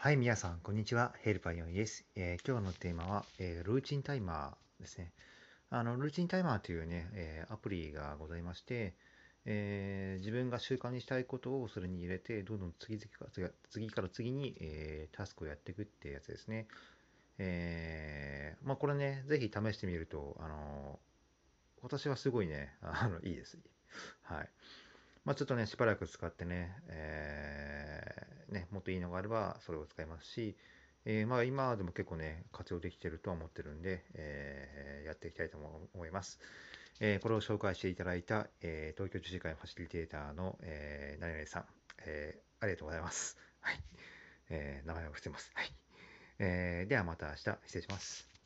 はい、皆さん、こんにちは。ヘルパーヨンです。えー今日のテーマは、えールーチンタイマーですね。あの、ルーチンタイマーというね、えーアプリがございまして、え自分が習慣にしたいことをそれに入れて、どんどん次々から次から次に、えタスクをやっていくってやつですね。えまあ、これね、ぜひ試してみると、あの私はすごいね、あの、いいです。はい。まあ、ちょっとね、しばらく使ってね、えーね、もっといいのがあれば、それを使いますし、えーまあ、今でも結構ね、活用できてるとは思ってるんで、えーやっていきたいと思います。えこれを紹介していただいた、え東京女子会ファシリテーターの、えー、何々さん、えありがとうございます。はい。えー名前を伏せます。はい。えーではまた明日、失礼します。